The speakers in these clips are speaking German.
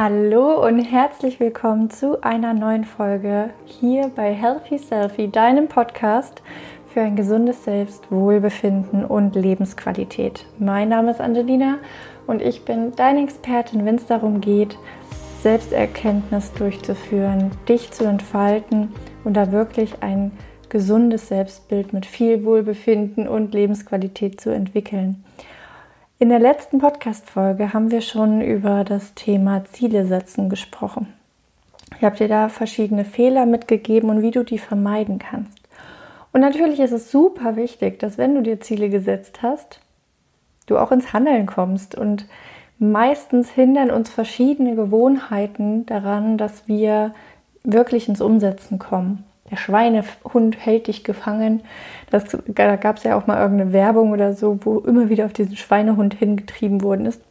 Hallo und herzlich willkommen zu einer neuen Folge hier bei Healthy Selfie, deinem Podcast für ein gesundes Selbstwohlbefinden und Lebensqualität. Mein Name ist Angelina und ich bin deine Expertin, wenn es darum geht, Selbsterkenntnis durchzuführen, dich zu entfalten und da wirklich ein gesundes Selbstbild mit viel Wohlbefinden und Lebensqualität zu entwickeln. In der letzten Podcast-Folge haben wir schon über das Thema Ziele setzen gesprochen. Ich habe dir da verschiedene Fehler mitgegeben und wie du die vermeiden kannst. Und natürlich ist es super wichtig, dass wenn du dir Ziele gesetzt hast, du auch ins Handeln kommst. Und meistens hindern uns verschiedene Gewohnheiten daran, dass wir wirklich ins Umsetzen kommen der Schweinehund hält dich gefangen. Das, da gab es ja auch mal irgendeine Werbung oder so, wo immer wieder auf diesen Schweinehund hingetrieben worden ist.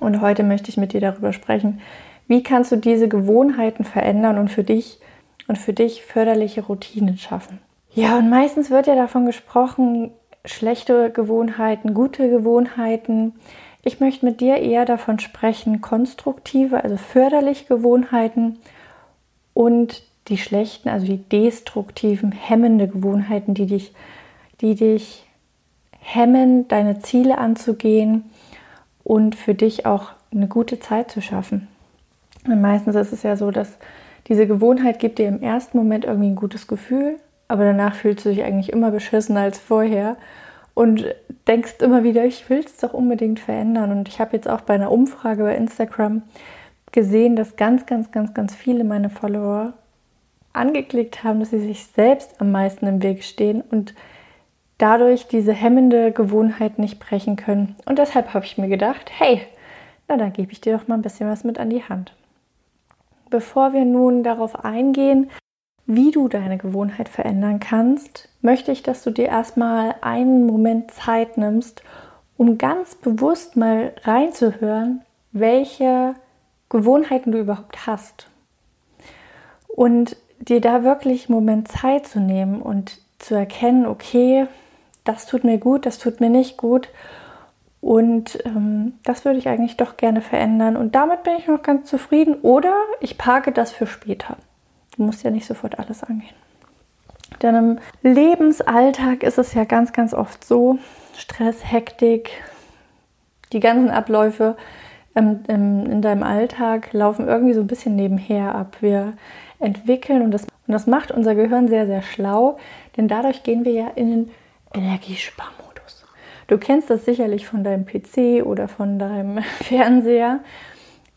Und heute möchte ich mit dir darüber sprechen, wie kannst du diese Gewohnheiten verändern und für dich und für dich förderliche Routinen schaffen. Ja, und meistens wird ja davon gesprochen, schlechte Gewohnheiten, gute Gewohnheiten. Ich möchte mit dir eher davon sprechen, konstruktive, also förderliche Gewohnheiten und die schlechten, also die destruktiven, hemmende Gewohnheiten, die dich, die dich hemmen, deine Ziele anzugehen und für dich auch eine gute Zeit zu schaffen. Und meistens ist es ja so, dass diese Gewohnheit gibt dir im ersten Moment irgendwie ein gutes Gefühl, aber danach fühlst du dich eigentlich immer beschissener als vorher und denkst immer wieder, ich will es doch unbedingt verändern. Und ich habe jetzt auch bei einer Umfrage bei Instagram gesehen, dass ganz, ganz, ganz, ganz viele meiner Follower angeklickt haben, dass sie sich selbst am meisten im Weg stehen und dadurch diese hemmende Gewohnheit nicht brechen können. Und deshalb habe ich mir gedacht, hey, na dann gebe ich dir doch mal ein bisschen was mit an die Hand. Bevor wir nun darauf eingehen, wie du deine Gewohnheit verändern kannst, möchte ich, dass du dir erstmal einen Moment Zeit nimmst, um ganz bewusst mal reinzuhören, welche Gewohnheiten du überhaupt hast. Und dir da wirklich einen Moment Zeit zu nehmen und zu erkennen, okay, das tut mir gut, das tut mir nicht gut. Und ähm, das würde ich eigentlich doch gerne verändern. Und damit bin ich noch ganz zufrieden. Oder ich parke das für später. Du musst ja nicht sofort alles angehen. Denn im Lebensalltag ist es ja ganz, ganz oft so, Stress, Hektik, die ganzen Abläufe ähm, in deinem Alltag laufen irgendwie so ein bisschen nebenher ab. Wir entwickeln und das, und das macht unser Gehirn sehr, sehr schlau, denn dadurch gehen wir ja in den Energiesparmodus. Du kennst das sicherlich von deinem PC oder von deinem Fernseher.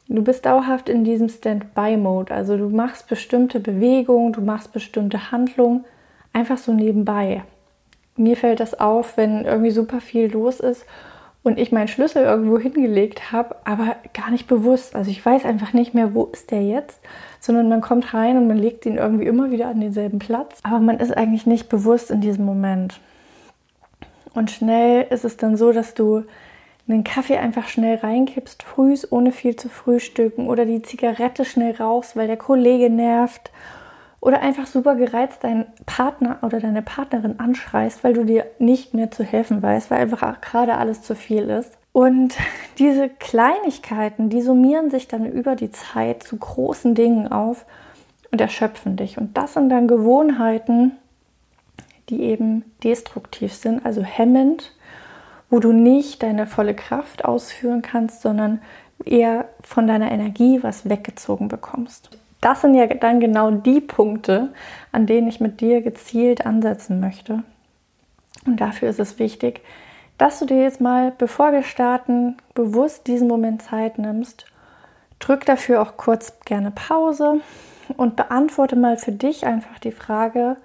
Du bist dauerhaft in diesem Standby-Mode, also du machst bestimmte Bewegungen, du machst bestimmte Handlungen einfach so nebenbei. Mir fällt das auf, wenn irgendwie super viel los ist und ich meinen Schlüssel irgendwo hingelegt habe, aber gar nicht bewusst. Also ich weiß einfach nicht mehr, wo ist der jetzt, sondern man kommt rein und man legt ihn irgendwie immer wieder an denselben Platz, aber man ist eigentlich nicht bewusst in diesem Moment. Und schnell ist es dann so, dass du einen Kaffee einfach schnell reinkippst, frühs, ohne viel zu frühstücken oder die Zigarette schnell rauchst, weil der Kollege nervt oder einfach super gereizt deinen Partner oder deine Partnerin anschreist, weil du dir nicht mehr zu helfen weißt, weil einfach gerade alles zu viel ist. Und diese Kleinigkeiten, die summieren sich dann über die Zeit zu großen Dingen auf und erschöpfen dich. Und das sind dann Gewohnheiten, die eben destruktiv sind, also hemmend, wo du nicht deine volle Kraft ausführen kannst, sondern eher von deiner Energie was weggezogen bekommst das sind ja dann genau die Punkte, an denen ich mit dir gezielt ansetzen möchte. Und dafür ist es wichtig, dass du dir jetzt mal, bevor wir starten, bewusst diesen Moment Zeit nimmst. Drück dafür auch kurz gerne Pause und beantworte mal für dich einfach die Frage,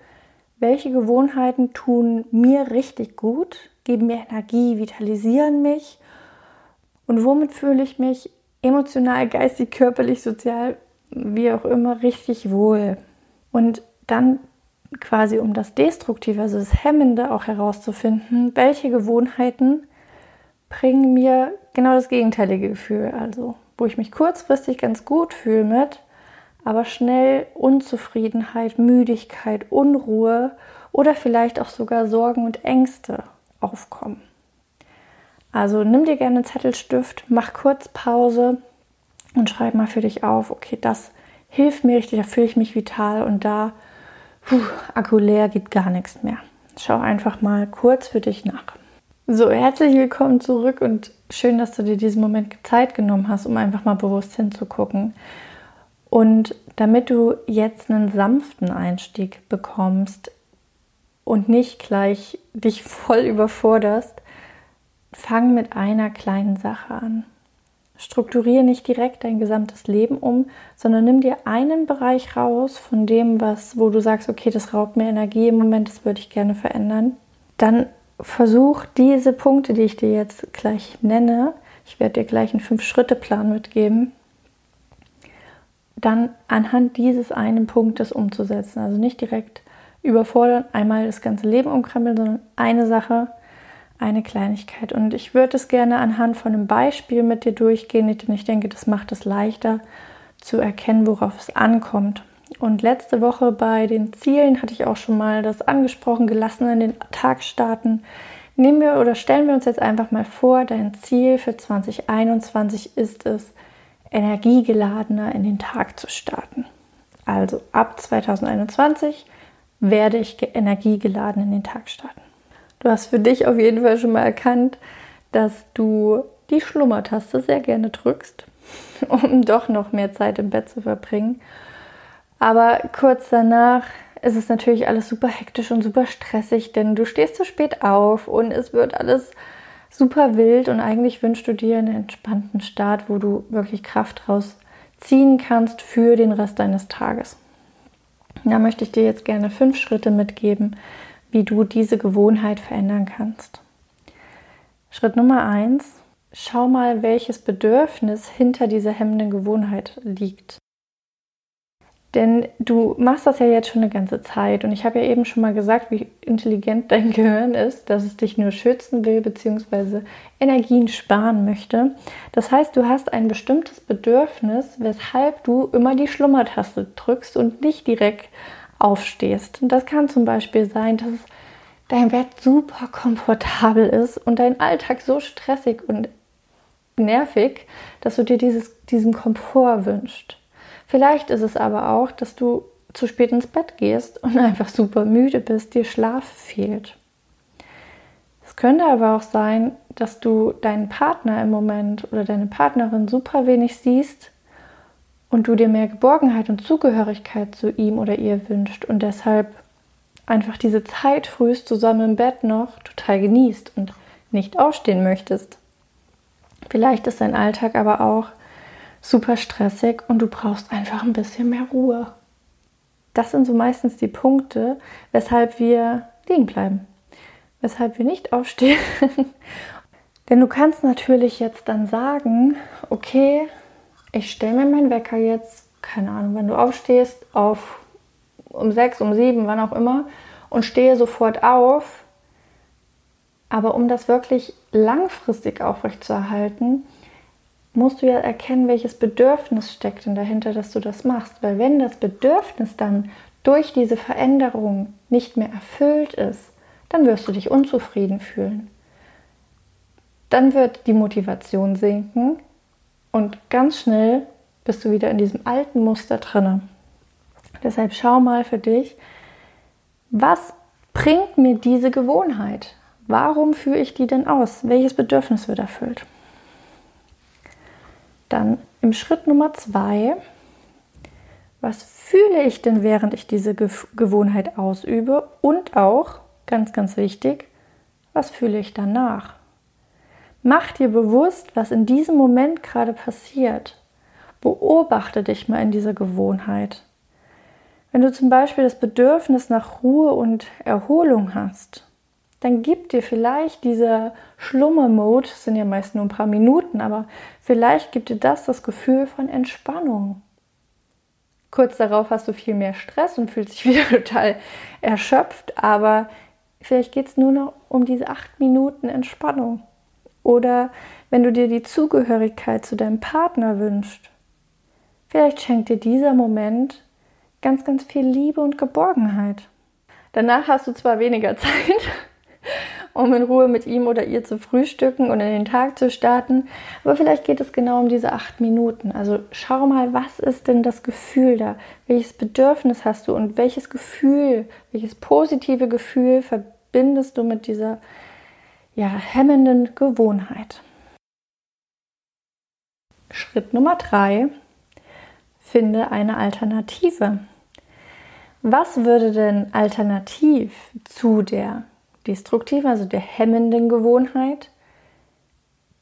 welche Gewohnheiten tun mir richtig gut, geben mir Energie, vitalisieren mich und womit fühle ich mich emotional, geistig, körperlich, sozial wie auch immer, richtig wohl. Und dann quasi um das Destruktive, also das Hemmende auch herauszufinden, welche Gewohnheiten bringen mir genau das gegenteilige Gefühl, also wo ich mich kurzfristig ganz gut fühle mit, aber schnell Unzufriedenheit, Müdigkeit, Unruhe oder vielleicht auch sogar Sorgen und Ängste aufkommen. Also nimm dir gerne einen Zettelstift, mach kurz Pause und schreib mal für dich auf, okay, das hilft mir richtig, da fühle ich mich vital und da, puh, Akku leer, geht gar nichts mehr. Schau einfach mal kurz für dich nach. So, herzlich willkommen zurück und schön, dass du dir diesen Moment Zeit genommen hast, um einfach mal bewusst hinzugucken. Und damit du jetzt einen sanften Einstieg bekommst und nicht gleich dich voll überforderst, fang mit einer kleinen Sache an. Strukturiere nicht direkt dein gesamtes Leben um, sondern nimm dir einen Bereich raus von dem, was, wo du sagst, okay, das raubt mir Energie im Moment, das würde ich gerne verändern. Dann versuch diese Punkte, die ich dir jetzt gleich nenne, ich werde dir gleich einen Fünf-Schritte-Plan mitgeben, dann anhand dieses einen Punktes umzusetzen. Also nicht direkt überfordern, einmal das ganze Leben umkrempeln, sondern eine Sache, eine Kleinigkeit. Und ich würde es gerne anhand von einem Beispiel mit dir durchgehen, denn ich denke, das macht es leichter zu erkennen, worauf es ankommt. Und letzte Woche bei den Zielen hatte ich auch schon mal das angesprochen, gelassen in den Tag starten. Nehmen wir oder stellen wir uns jetzt einfach mal vor, dein Ziel für 2021 ist es, energiegeladener in den Tag zu starten. Also ab 2021 werde ich energiegeladen in den Tag starten. Du hast für dich auf jeden Fall schon mal erkannt, dass du die Schlummertaste sehr gerne drückst, um doch noch mehr Zeit im Bett zu verbringen. Aber kurz danach ist es natürlich alles super hektisch und super stressig, denn du stehst zu spät auf und es wird alles super wild und eigentlich wünschst du dir einen entspannten Start, wo du wirklich Kraft rausziehen kannst für den Rest deines Tages. Da möchte ich dir jetzt gerne fünf Schritte mitgeben, wie du diese Gewohnheit verändern kannst. Schritt Nummer eins: Schau mal, welches Bedürfnis hinter dieser hemmenden Gewohnheit liegt. Denn du machst das ja jetzt schon eine ganze Zeit und ich habe ja eben schon mal gesagt, wie intelligent dein Gehirn ist, dass es dich nur schützen will bzw. Energien sparen möchte. Das heißt, du hast ein bestimmtes Bedürfnis, weshalb du immer die Schlummertaste drückst und nicht direkt aufstehst. Und das kann zum Beispiel sein, dass dein Bett super komfortabel ist und dein Alltag so stressig und nervig, dass du dir dieses, diesen Komfort wünschst. Vielleicht ist es aber auch, dass du zu spät ins Bett gehst und einfach super müde bist, dir Schlaf fehlt. Es könnte aber auch sein, dass du deinen Partner im Moment oder deine Partnerin super wenig siehst und du dir mehr Geborgenheit und Zugehörigkeit zu ihm oder ihr wünscht und deshalb einfach diese Zeit frühst zusammen im Bett noch total genießt und nicht aufstehen möchtest. Vielleicht ist dein Alltag aber auch super stressig und du brauchst einfach ein bisschen mehr Ruhe. Das sind so meistens die Punkte, weshalb wir liegen bleiben, weshalb wir nicht aufstehen. Denn du kannst natürlich jetzt dann sagen, okay, ich stelle mir meinen Wecker jetzt, keine Ahnung, wenn du aufstehst, auf um sechs, um sieben, wann auch immer, und stehe sofort auf. Aber um das wirklich langfristig aufrechtzuerhalten, musst du ja erkennen, welches Bedürfnis steckt denn dahinter, dass du das machst. Weil wenn das Bedürfnis dann durch diese Veränderung nicht mehr erfüllt ist, dann wirst du dich unzufrieden fühlen. Dann wird die Motivation sinken und ganz schnell bist du wieder in diesem alten Muster drinne. Deshalb schau mal für dich, was bringt mir diese Gewohnheit? Warum führe ich die denn aus? Welches Bedürfnis wird erfüllt? Dann im Schritt Nummer zwei, was fühle ich denn, während ich diese Gewohnheit ausübe? Und auch, ganz, ganz wichtig, was fühle ich danach? Mach dir bewusst, was in diesem Moment gerade passiert. Beobachte dich mal in dieser Gewohnheit. Wenn du zum Beispiel das Bedürfnis nach Ruhe und Erholung hast, dann gibt dir vielleicht dieser Schlummer-Mode, sind ja meist nur ein paar Minuten, aber vielleicht gibt dir das das Gefühl von Entspannung. Kurz darauf hast du viel mehr Stress und fühlst dich wieder total erschöpft, aber vielleicht geht es nur noch um diese acht Minuten Entspannung. Oder wenn du dir die Zugehörigkeit zu deinem Partner wünschst, vielleicht schenkt dir dieser Moment ganz, ganz viel Liebe und Geborgenheit. Danach hast du zwar weniger Zeit, um in Ruhe mit ihm oder ihr zu frühstücken und in den Tag zu starten. Aber vielleicht geht es genau um diese acht Minuten. Also schau mal, was ist denn das Gefühl da? Welches Bedürfnis hast du und welches Gefühl, welches positive Gefühl verbindest du mit dieser ja, hemmenden Gewohnheit? Schritt Nummer drei, finde eine Alternative. Was würde denn alternativ zu der destruktiven, also der hemmenden Gewohnheit,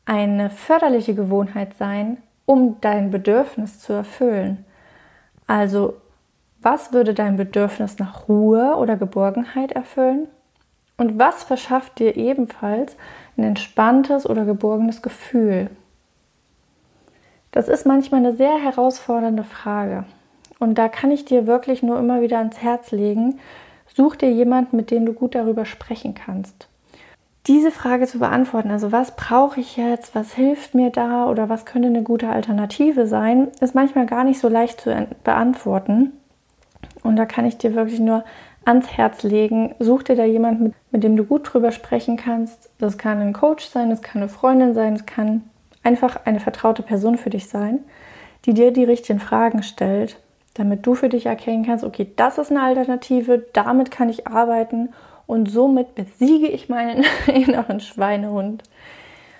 eine förderliche Gewohnheit sein, um dein Bedürfnis zu erfüllen? Also, was würde dein Bedürfnis nach Ruhe oder Geborgenheit erfüllen? Und was verschafft dir ebenfalls ein entspanntes oder geborgenes Gefühl? Das ist manchmal eine sehr herausfordernde Frage. Und da kann ich dir wirklich nur immer wieder ans Herz legen, such dir jemanden, mit dem du gut darüber sprechen kannst. Diese Frage zu beantworten, also was brauche ich jetzt, was hilft mir da oder was könnte eine gute Alternative sein, ist manchmal gar nicht so leicht zu beantworten. Und da kann ich dir wirklich nur ans Herz legen, such dir da jemanden, mit, mit dem du gut drüber sprechen kannst. Das kann ein Coach sein, das kann eine Freundin sein, es kann einfach eine vertraute Person für dich sein, die dir die richtigen Fragen stellt, damit du für dich erkennen kannst, okay, das ist eine Alternative, damit kann ich arbeiten und somit besiege ich meinen inneren Schweinehund.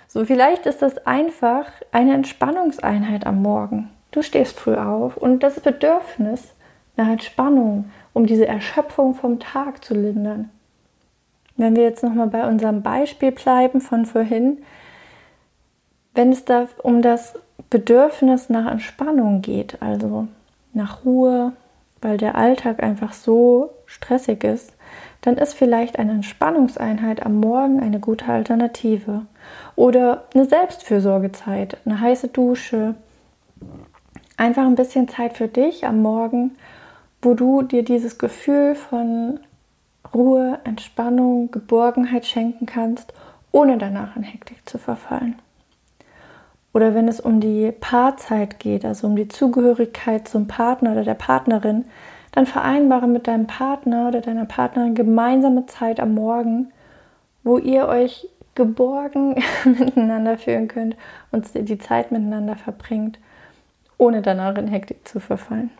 So, vielleicht ist das einfach eine Entspannungseinheit am Morgen. Du stehst früh auf und das Bedürfnis nach Entspannung, um diese Erschöpfung vom Tag zu lindern. Wenn wir jetzt nochmal bei unserem Beispiel bleiben von vorhin, wenn es da um das Bedürfnis nach Entspannung geht, also nach Ruhe, weil der Alltag einfach so stressig ist, dann ist vielleicht eine Entspannungseinheit am Morgen eine gute Alternative. Oder eine Selbstfürsorgezeit, eine heiße Dusche. Einfach ein bisschen Zeit für dich am Morgen, wo du dir dieses Gefühl von Ruhe, Entspannung, Geborgenheit schenken kannst, ohne danach in Hektik zu verfallen. Oder wenn es um die Paarzeit geht, also um die Zugehörigkeit zum Partner oder der Partnerin, dann vereinbare mit deinem Partner oder deiner Partnerin gemeinsame Zeit am Morgen, wo ihr euch geborgen miteinander fühlen könnt und die Zeit miteinander verbringt, ohne danach in Hektik zu verfallen.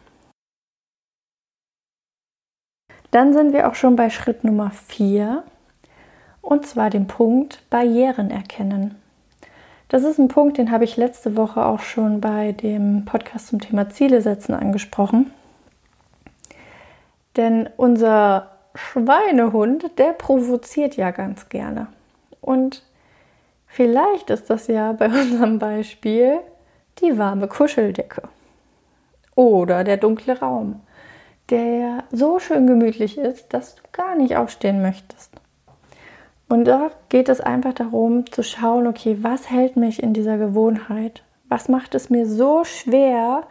Dann sind wir auch schon bei Schritt Nummer 4 und zwar dem Punkt Barrieren erkennen. Das ist ein Punkt, den habe ich letzte Woche auch schon bei dem Podcast zum Thema Ziele setzen angesprochen. Denn unser Schweinehund, der provoziert ja ganz gerne. Und vielleicht ist das ja bei unserem Beispiel die warme Kuscheldecke oder der dunkle Raum, der so schön gemütlich ist, dass du gar nicht aufstehen möchtest. Und da geht es einfach darum zu schauen, okay, was hält mich in dieser Gewohnheit? Was macht es mir so schwer,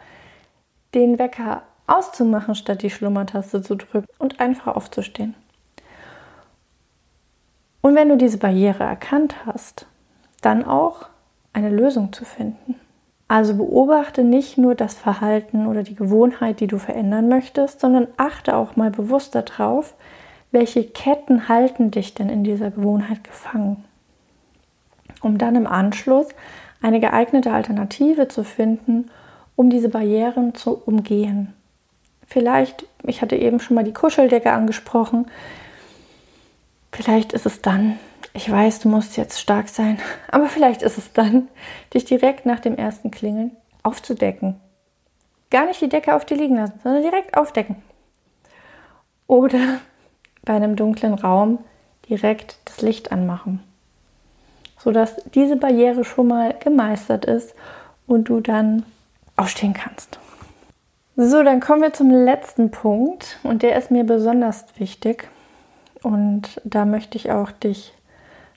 den Wecker auszumachen, statt die Schlummertaste zu drücken und einfach aufzustehen? Und wenn du diese Barriere erkannt hast, dann auch eine Lösung zu finden. Also beobachte nicht nur das Verhalten oder die Gewohnheit, die du verändern möchtest, sondern achte auch mal bewusst darauf, welche Ketten halten dich denn in dieser Gewohnheit gefangen? Um dann im Anschluss eine geeignete Alternative zu finden, um diese Barrieren zu umgehen. Vielleicht, ich hatte eben schon mal die Kuscheldecke angesprochen, vielleicht ist es dann, ich weiß, du musst jetzt stark sein, aber vielleicht ist es dann, dich direkt nach dem ersten Klingeln aufzudecken. Gar nicht die Decke auf dir liegen lassen, sondern direkt aufdecken. Oder bei einem dunklen Raum direkt das Licht anmachen, sodass diese Barriere schon mal gemeistert ist und du dann aufstehen kannst. So, dann kommen wir zum letzten Punkt und der ist mir besonders wichtig und da möchte ich auch dich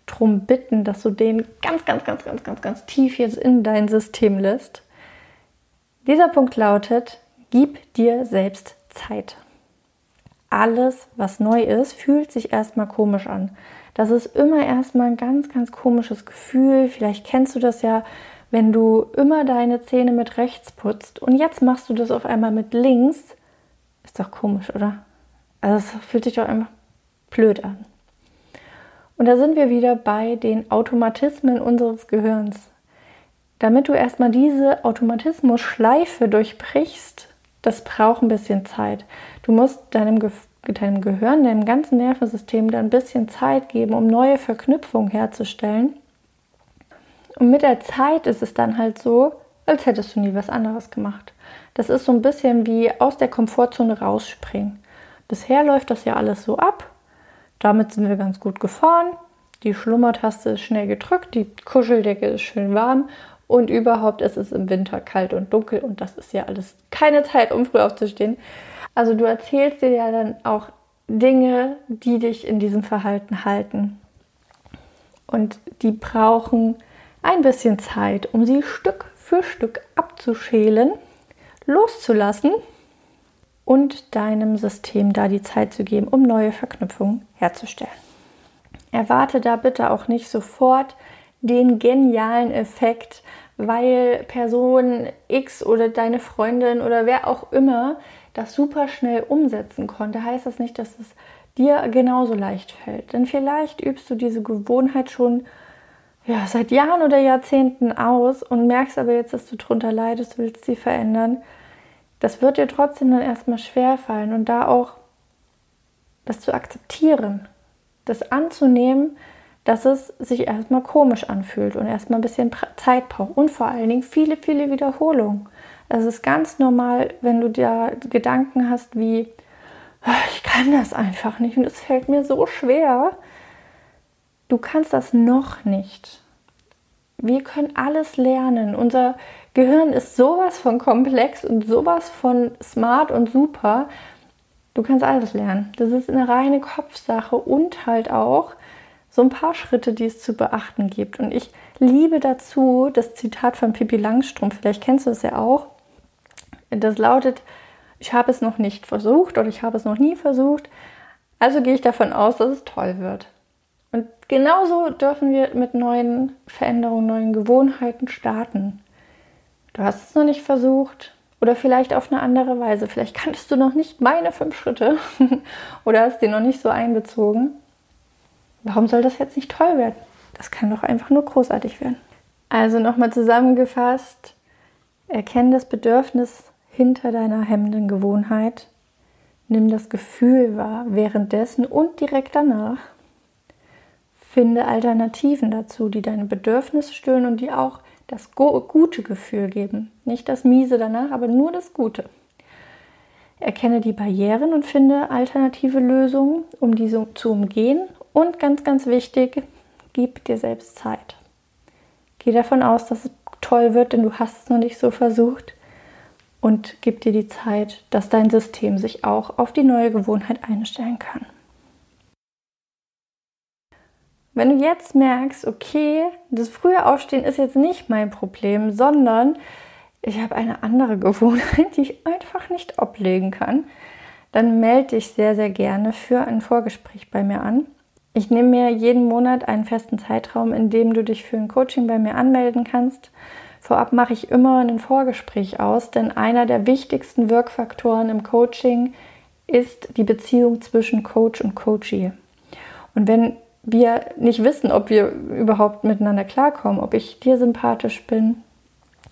darum bitten, dass du den ganz, ganz, ganz, ganz, ganz, ganz tief jetzt in dein System lässt. Dieser Punkt lautet, gib dir selbst Zeit alles, was neu ist, fühlt sich erstmal komisch an. Das ist immer erstmal ein ganz, ganz komisches Gefühl. Vielleicht kennst du das ja, wenn du immer deine Zähne mit rechts putzt und jetzt machst du das auf einmal mit links. Ist doch komisch, oder? Also es fühlt sich doch einfach blöd an. Und da sind wir wieder bei den Automatismen unseres Gehirns. Damit du erstmal diese Automatismus-Schleife durchbrichst, das braucht ein bisschen Zeit. Du musst deinem, Ge deinem Gehirn, deinem ganzen Nervensystem da ein bisschen Zeit geben, um neue Verknüpfungen herzustellen. Und mit der Zeit ist es dann halt so, als hättest du nie was anderes gemacht. Das ist so ein bisschen wie aus der Komfortzone rausspringen. Bisher läuft das ja alles so ab. Damit sind wir ganz gut gefahren. Die Schlummertaste ist schnell gedrückt, die Kuscheldecke ist schön warm und überhaupt ist es im Winter kalt und dunkel und das ist ja alles keine Zeit, um früh aufzustehen. Also du erzählst dir ja dann auch Dinge, die dich in diesem Verhalten halten. Und die brauchen ein bisschen Zeit, um sie Stück für Stück abzuschälen, loszulassen und deinem System da die Zeit zu geben, um neue Verknüpfungen herzustellen. Erwarte da bitte auch nicht sofort den genialen Effekt, weil Person X oder deine Freundin oder wer auch immer das super schnell umsetzen konnte, heißt das nicht, dass es dir genauso leicht fällt. Denn vielleicht übst du diese Gewohnheit schon ja, seit Jahren oder Jahrzehnten aus und merkst aber jetzt, dass du drunter leidest, willst sie verändern. Das wird dir trotzdem dann erstmal schwer fallen und da auch das zu akzeptieren, das anzunehmen, dass es sich erstmal komisch anfühlt und erstmal ein bisschen Zeit braucht und vor allen Dingen viele, viele Wiederholungen. Es ist ganz normal, wenn du da Gedanken hast wie, ah, ich kann das einfach nicht und es fällt mir so schwer. Du kannst das noch nicht. Wir können alles lernen. Unser Gehirn ist sowas von komplex und sowas von smart und super. Du kannst alles lernen. Das ist eine reine Kopfsache und halt auch, so ein paar Schritte, die es zu beachten gibt. Und ich liebe dazu das Zitat von Pippi Langstrumpf, vielleicht kennst du es ja auch. Das lautet, ich habe es noch nicht versucht oder ich habe es noch nie versucht, also gehe ich davon aus, dass es toll wird. Und genauso dürfen wir mit neuen Veränderungen, neuen Gewohnheiten starten. Du hast es noch nicht versucht oder vielleicht auf eine andere Weise. Vielleicht kanntest du noch nicht meine fünf Schritte oder hast die noch nicht so einbezogen. Warum soll das jetzt nicht toll werden? Das kann doch einfach nur großartig werden. Also nochmal zusammengefasst, erkenne das Bedürfnis hinter deiner hemmenden Gewohnheit, nimm das Gefühl wahr währenddessen und direkt danach. Finde Alternativen dazu, die deine Bedürfnisse stillen und die auch das gute Gefühl geben. Nicht das miese danach, aber nur das Gute. Erkenne die Barrieren und finde alternative Lösungen, um diese zu umgehen und ganz, ganz wichtig, gib dir selbst Zeit. Geh davon aus, dass es toll wird, denn du hast es noch nicht so versucht. Und gib dir die Zeit, dass dein System sich auch auf die neue Gewohnheit einstellen kann. Wenn du jetzt merkst, okay, das frühe Aufstehen ist jetzt nicht mein Problem, sondern ich habe eine andere Gewohnheit, die ich einfach nicht ablegen kann, dann melde dich sehr, sehr gerne für ein Vorgespräch bei mir an. Ich nehme mir jeden Monat einen festen Zeitraum, in dem du dich für ein Coaching bei mir anmelden kannst. Vorab mache ich immer ein Vorgespräch aus, denn einer der wichtigsten Wirkfaktoren im Coaching ist die Beziehung zwischen Coach und Coachee. Und wenn wir nicht wissen, ob wir überhaupt miteinander klarkommen, ob ich dir sympathisch bin,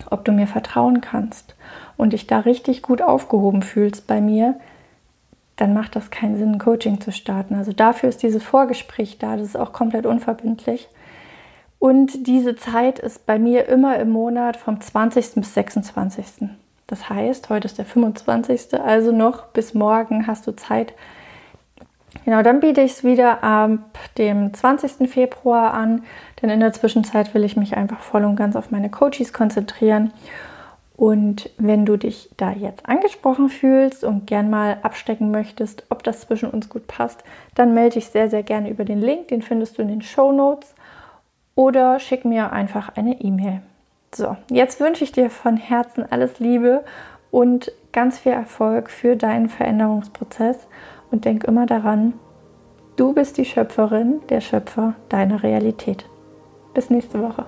ob du mir vertrauen kannst und dich da richtig gut aufgehoben fühlst bei mir, dann macht das keinen Sinn, ein Coaching zu starten. Also dafür ist dieses Vorgespräch da, das ist auch komplett unverbindlich. Und diese Zeit ist bei mir immer im Monat vom 20. bis 26. Das heißt, heute ist der 25. Also noch bis morgen hast du Zeit. Genau, dann biete ich es wieder ab dem 20. Februar an, denn in der Zwischenzeit will ich mich einfach voll und ganz auf meine Coaches konzentrieren und wenn du dich da jetzt angesprochen fühlst und gern mal abstecken möchtest, ob das zwischen uns gut passt, dann melde dich sehr, sehr gerne über den Link. Den findest du in den Show Notes oder schick mir einfach eine E-Mail. So, jetzt wünsche ich dir von Herzen alles Liebe und ganz viel Erfolg für deinen Veränderungsprozess und denk immer daran, du bist die Schöpferin, der Schöpfer deiner Realität. Bis nächste Woche.